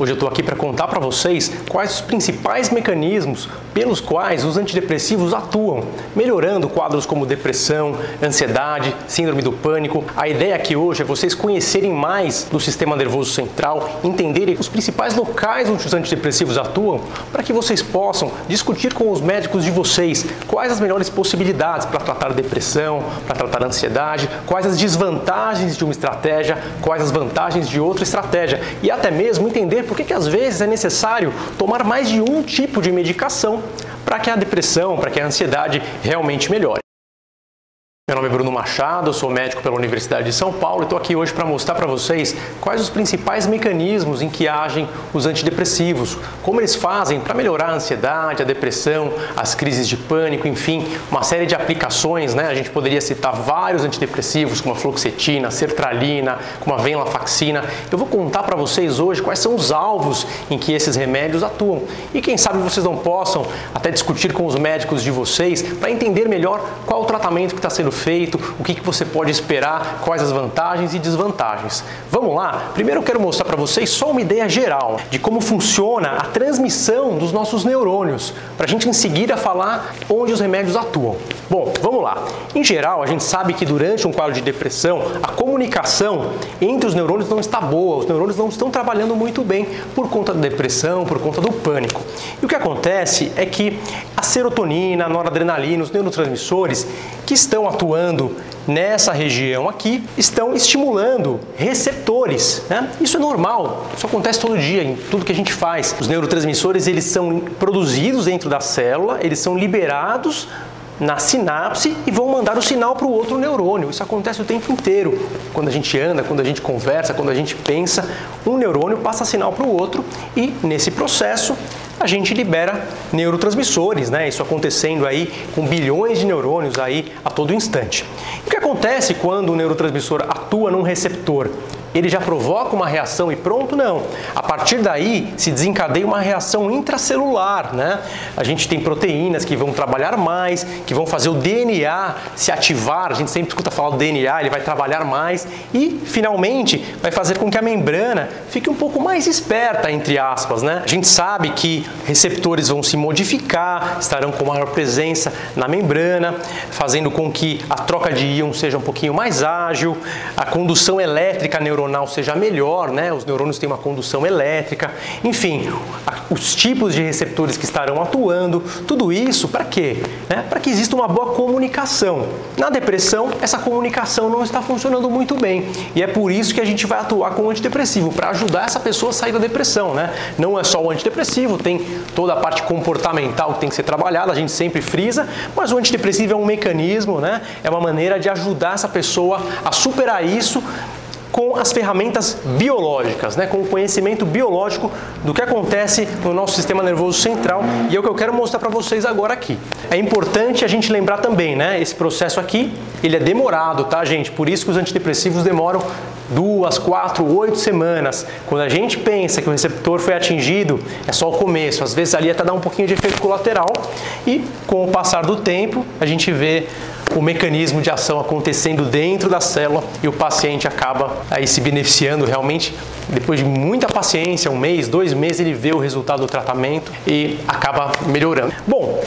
Hoje eu estou aqui para contar para vocês quais os principais mecanismos pelos quais os antidepressivos atuam, melhorando quadros como depressão, ansiedade, síndrome do pânico. A ideia aqui hoje é vocês conhecerem mais do sistema nervoso central, entenderem os principais locais onde os antidepressivos atuam, para que vocês possam discutir com os médicos de vocês quais as melhores possibilidades para tratar depressão, para tratar ansiedade, quais as desvantagens de uma estratégia, quais as vantagens de outra estratégia e até mesmo entender por que, que às vezes é necessário tomar mais de um tipo de medicação para que a depressão, para que a ansiedade realmente melhore. Meu nome é Bruno Machado, sou médico pela Universidade de São Paulo e estou aqui hoje para mostrar para vocês quais os principais mecanismos em que agem os antidepressivos, como eles fazem para melhorar a ansiedade, a depressão, as crises de pânico, enfim, uma série de aplicações, né? A gente poderia citar vários antidepressivos, como a fluoxetina, sertralina, como a venlafaxina. Eu vou contar para vocês hoje quais são os alvos em que esses remédios atuam e quem sabe vocês não possam até discutir com os médicos de vocês para entender melhor qual o tratamento que está sendo feito, o que, que você pode esperar, quais as vantagens e desvantagens. Vamos lá? Primeiro eu quero mostrar para vocês só uma ideia geral de como funciona a transmissão dos nossos neurônios, para a gente em seguida falar onde os remédios atuam. Bom, vamos lá. Em geral, a gente sabe que durante um quadro de depressão, a comunicação entre os neurônios não está boa, os neurônios não estão trabalhando muito bem por conta da depressão, por conta do pânico. E o que acontece é que serotonina, noradrenalina, os neurotransmissores que estão atuando nessa região aqui estão estimulando receptores. Né? Isso é normal, isso acontece todo dia em tudo que a gente faz. Os neurotransmissores eles são produzidos dentro da célula, eles são liberados na sinapse e vão mandar o sinal para o outro neurônio. Isso acontece o tempo inteiro. Quando a gente anda, quando a gente conversa, quando a gente pensa, um neurônio passa sinal para o outro e nesse processo a gente libera neurotransmissores, né? Isso acontecendo aí com bilhões de neurônios aí a todo instante. O que acontece quando o neurotransmissor atua num receptor? Ele já provoca uma reação e pronto? Não. A partir daí se desencadeia uma reação intracelular, né? A gente tem proteínas que vão trabalhar mais, que vão fazer o DNA se ativar. A gente sempre escuta falar do DNA, ele vai trabalhar mais e finalmente vai fazer com que a membrana fique um pouco mais esperta, entre aspas, né? A gente sabe que receptores vão se modificar, estarão com maior presença na membrana, fazendo com que a troca de íon seja um pouquinho mais ágil, a condução elétrica neuronal neuronal seja melhor, né? Os neurônios têm uma condução elétrica, enfim, os tipos de receptores que estarão atuando, tudo isso para quê? Né? Para que exista uma boa comunicação. Na depressão, essa comunicação não está funcionando muito bem e é por isso que a gente vai atuar com o antidepressivo para ajudar essa pessoa a sair da depressão, né? Não é só o antidepressivo, tem toda a parte comportamental que tem que ser trabalhada, a gente sempre frisa, mas o antidepressivo é um mecanismo, né? É uma maneira de ajudar essa pessoa a superar isso com as ferramentas biológicas, né, com o conhecimento biológico do que acontece no nosso sistema nervoso central e é o que eu quero mostrar para vocês agora aqui. É importante a gente lembrar também, né, esse processo aqui, ele é demorado, tá, gente? Por isso que os antidepressivos demoram duas, quatro, oito semanas. Quando a gente pensa que o receptor foi atingido, é só o começo. Às vezes ali até dá um pouquinho de efeito colateral e com o passar do tempo a gente vê o mecanismo de ação acontecendo dentro da célula e o paciente acaba aí se beneficiando realmente depois de muita paciência, um mês, dois meses, ele vê o resultado do tratamento e acaba melhorando. Bom,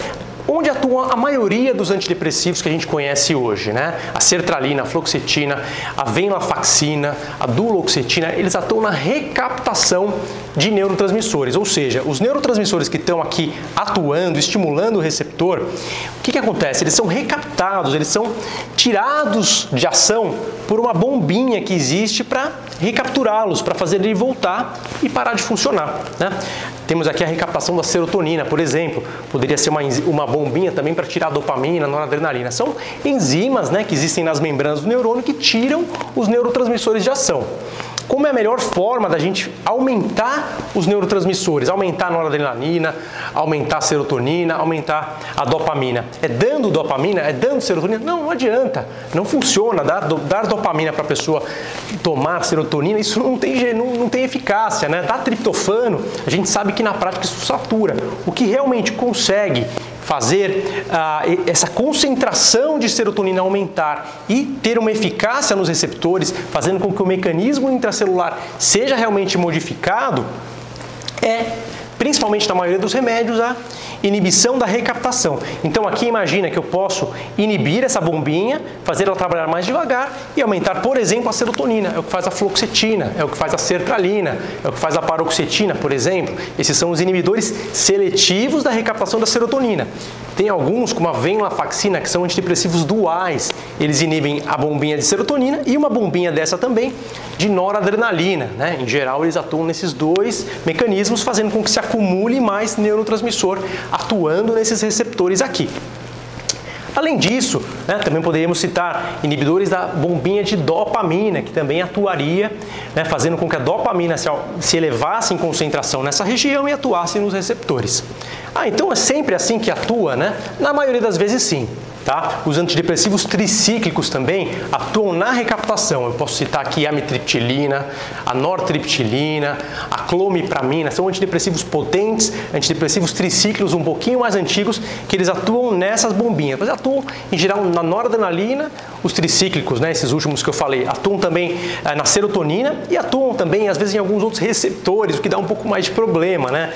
onde atua a maioria dos antidepressivos que a gente conhece hoje, né? A sertralina, a fluoxetina, a venlafaxina, a duloxetina, eles atuam na recaptação de neurotransmissores, ou seja, os neurotransmissores que estão aqui atuando, estimulando o receptor, o que, que acontece? Eles são recaptados, eles são tirados de ação por uma bombinha que existe para recapturá-los, para fazer ele voltar e parar de funcionar. Né? Temos aqui a recaptação da serotonina, por exemplo, poderia ser uma, uma bombinha também para tirar a dopamina, noradrenalina. São enzimas né, que existem nas membranas do neurônio que tiram os neurotransmissores de ação. Como é a melhor forma da gente aumentar os neurotransmissores, aumentar a noradrenalina, aumentar a serotonina, aumentar a dopamina? É dando dopamina? É dando serotonina? Não, não adianta. Não funciona. Dar, dar dopamina para a pessoa tomar serotonina, isso não tem, não, não tem eficácia. Né? Dar triptofano, a gente sabe que na prática isso satura. O que realmente consegue fazer ah, essa concentração de serotonina aumentar e ter uma eficácia nos receptores, fazendo com que o mecanismo intracelular seja realmente modificado, é principalmente na maioria dos remédios, a inibição da recaptação. Então aqui imagina que eu posso inibir essa bombinha, fazer ela trabalhar mais devagar e aumentar, por exemplo, a serotonina, é o que faz a fluoxetina, é o que faz a sertralina, é o que faz a paroxetina, por exemplo. Esses são os inibidores seletivos da recaptação da serotonina. Tem alguns, como a venlafaxina, que são antidepressivos duais. Eles inibem a bombinha de serotonina e uma bombinha dessa também de noradrenalina. Né? Em geral, eles atuam nesses dois mecanismos, fazendo com que se acumule mais neurotransmissor atuando nesses receptores aqui. Além disso, né, também poderíamos citar inibidores da bombinha de dopamina, que também atuaria, né, fazendo com que a dopamina se, se elevasse em concentração nessa região e atuasse nos receptores. Ah, então é sempre assim que atua, né? Na maioria das vezes sim. Tá? Os antidepressivos tricíclicos também atuam na recaptação. Eu posso citar aqui a amitriptilina, a nortriptilina, a clomipramina. São antidepressivos potentes, antidepressivos tricíclicos um pouquinho mais antigos, que eles atuam nessas bombinhas. Mas atuam em geral na noradrenalina, os tricíclicos, né, esses últimos que eu falei, atuam também eh, na serotonina e atuam também às vezes em alguns outros receptores, o que dá um pouco mais de problema, né?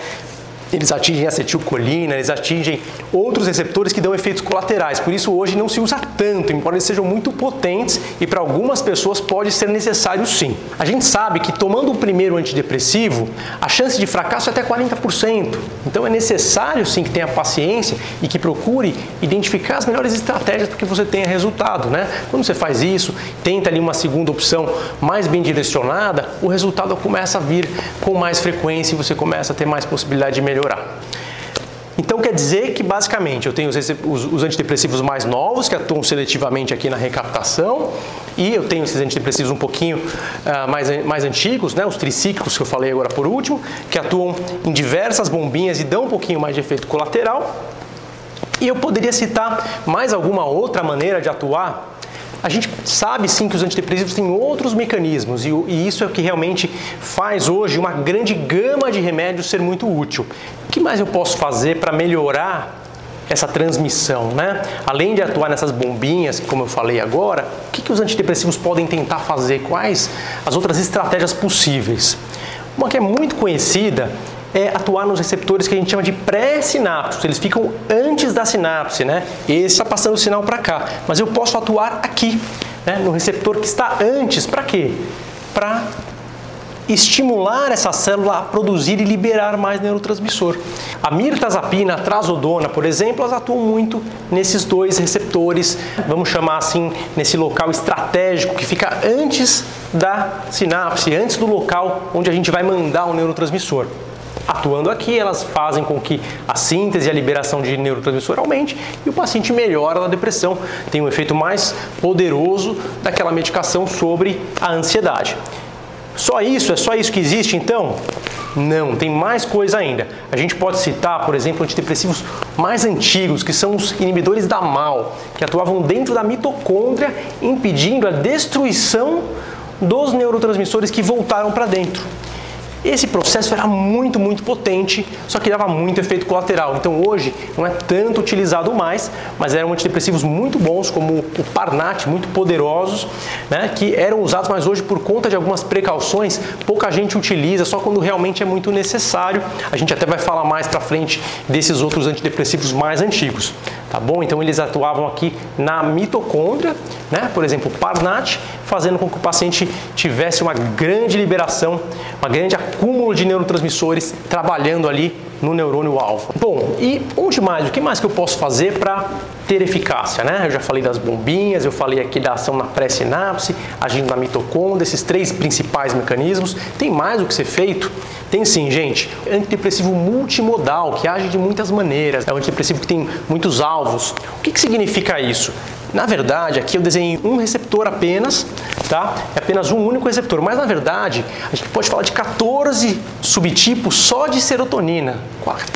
Eles atingem acetilcolina, eles atingem outros receptores que dão efeitos colaterais. Por isso hoje não se usa tanto, embora eles sejam muito potentes e para algumas pessoas pode ser necessário sim. A gente sabe que tomando o primeiro antidepressivo, a chance de fracasso é até 40%. Então é necessário sim que tenha paciência e que procure identificar as melhores estratégias para que você tenha resultado, né? Quando você faz isso, tenta ali uma segunda opção mais bem direcionada, o resultado começa a vir com mais frequência e você começa a ter mais possibilidade de melhorar melhorar. Então quer dizer que basicamente eu tenho os, os, os, antidepressivos mais novos que atuam seletivamente aqui na recaptação e eu tenho esses antidepressivos um pouquinho uh, mais, mais antigos, né, os tricíclicos que eu falei agora por último, que atuam em diversas bombinhas e dão um pouquinho mais de efeito colateral. E eu poderia citar mais alguma outra maneira de atuar a gente sabe sim que os antidepressivos têm outros mecanismos e, isso é o que realmente faz hoje uma grande gama de remédios ser muito útil. O que mais eu posso fazer para melhorar essa transmissão, né? Além de atuar nessas bombinhas, como eu falei agora, o que, que os antidepressivos podem tentar fazer? Quais as outras estratégias possíveis? Uma que é muito conhecida é atuar nos receptores que a gente chama de pré-sinápticos. Eles ficam antes da sinapse, né? Esse está passando o sinal para cá. Mas eu posso atuar aqui, né? no receptor que está antes. Para quê? Para estimular essa célula a produzir e liberar mais neurotransmissor. A mirtazapina, a trazodona, por exemplo, elas atuam muito nesses dois receptores, vamos chamar assim, nesse local estratégico que fica antes da sinapse, antes do local onde a gente vai mandar o neurotransmissor atuando aqui, elas fazem com que a síntese e a liberação de neurotransmissor aumente e o paciente melhora na depressão, tem um efeito mais poderoso daquela medicação sobre a ansiedade. Só isso? É só isso que existe então? Não, tem mais coisa ainda. A gente pode citar, por exemplo, antidepressivos mais antigos, que são os inibidores da MAL, que atuavam dentro da mitocôndria, impedindo a destruição dos neurotransmissores que voltaram para dentro. Esse processo era muito, muito potente, só que dava muito efeito colateral. Então hoje não é tanto utilizado mais, mas eram antidepressivos muito bons, como o Parnat, muito poderosos, né, que eram usados, mas hoje por conta de algumas precauções, pouca gente utiliza, só quando realmente é muito necessário. A gente até vai falar mais para frente desses outros antidepressivos mais antigos, tá bom? Então eles atuavam aqui na mitocôndria, né, por exemplo, Parnat, fazendo com que o paciente tivesse uma grande liberação, uma grande acúmulo de neurotransmissores trabalhando ali no neurônio alvo. Bom, e onde mais? O que mais que eu posso fazer para ter eficácia, né? Eu já falei das bombinhas, eu falei aqui da ação na pré-sinapse, agindo na mitocôndria, esses três principais mecanismos. Tem mais o que ser feito? Tem sim, gente. Antidepressivo multimodal, que age de muitas maneiras. É um antidepressivo que tem muitos alvos. O que, que significa isso? Na verdade, aqui eu desenhei um receptor apenas, tá? É apenas um único receptor, mas na verdade, a gente pode falar de 14 subtipos só de serotonina.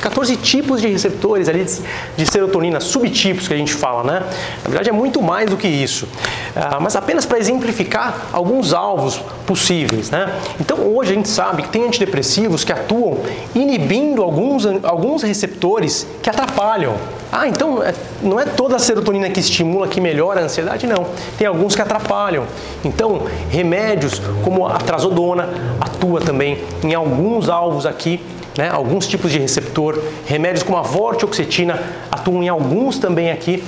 14 tipos de receptores ali de serotonina, subtipos que a gente fala, né? Na verdade é muito mais do que isso. Ah, mas apenas para exemplificar alguns alvos possíveis. Né? Então hoje a gente sabe que tem antidepressivos que atuam inibindo alguns, alguns receptores que atrapalham. Ah, então é, não é toda a serotonina que estimula que melhora a ansiedade, não. Tem alguns que atrapalham. Então, remédios como a trazodona atua também em alguns alvos aqui né, alguns tipos de receptor, remédios como a vortioxetina atuam em alguns também aqui,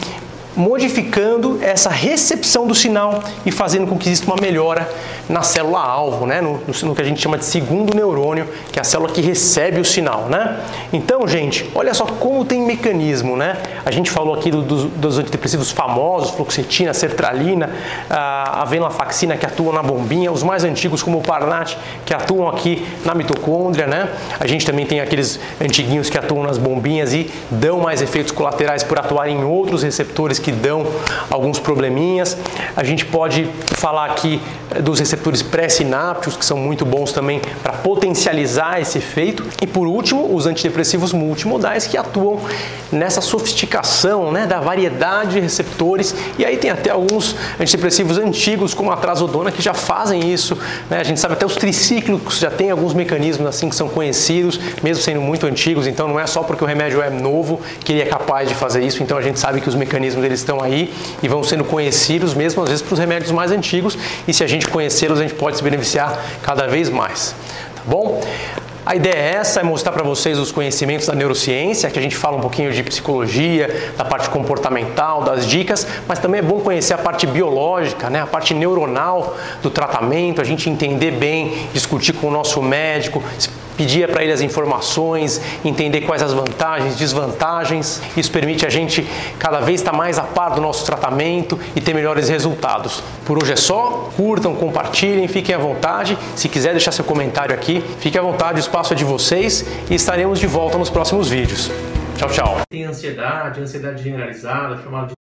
modificando essa recepção do sinal e fazendo com que exista uma melhora na célula-alvo, né? No, no, que a gente chama de segundo neurônio, que é a célula que recebe o sinal. Né? Então, gente, olha só como tem mecanismo. Né? A gente falou aqui do, dos, dos, antidepressivos famosos, fluoxetina, sertralina, a, a venlafaxina que atuam na bombinha, os mais antigos como o Parnat, que atuam aqui na mitocôndria. Né? A gente também tem aqueles antiguinhos que atuam nas bombinhas e dão mais efeitos colaterais por atuar em outros receptores que dão alguns probleminhas. A gente pode falar aqui dos receptores pré-sinápticos, que são muito bons também para potencializar esse efeito. E por último, os antidepressivos multimodais que atuam nessa sofisticação né, da variedade de receptores. E aí tem até alguns antidepressivos antigos, como a trazodona, que já fazem isso. Né? A gente sabe até os tricíclicos já tem alguns mecanismos assim que são conhecidos, mesmo sendo muito antigos. Então não é só porque o remédio é novo que ele é capaz de fazer isso. Então a gente sabe que os mecanismos eles estão aí e vão sendo conhecidos mesmo às vezes para os remédios mais antigos. E se a gente conhecê-los, a gente pode se beneficiar cada vez mais. Tá bom? A ideia é essa, é mostrar para vocês os conhecimentos da neurociência, que a gente fala um pouquinho de psicologia, da parte comportamental, das dicas, mas também é bom conhecer a parte biológica, né, a parte neuronal do tratamento, a gente entender bem, discutir com o nosso médico, pedir para ele as informações, entender quais as vantagens, desvantagens. Isso permite a gente cada vez estar mais a par do nosso tratamento e ter melhores resultados. Por hoje é só. Curtam, compartilhem, fiquem à vontade. Se quiser deixar seu comentário aqui, fique à vontade, o espaço é de vocês e estaremos de volta nos próximos vídeos. Tchau, tchau. Tem ansiedade, ansiedade generalizada, chamada de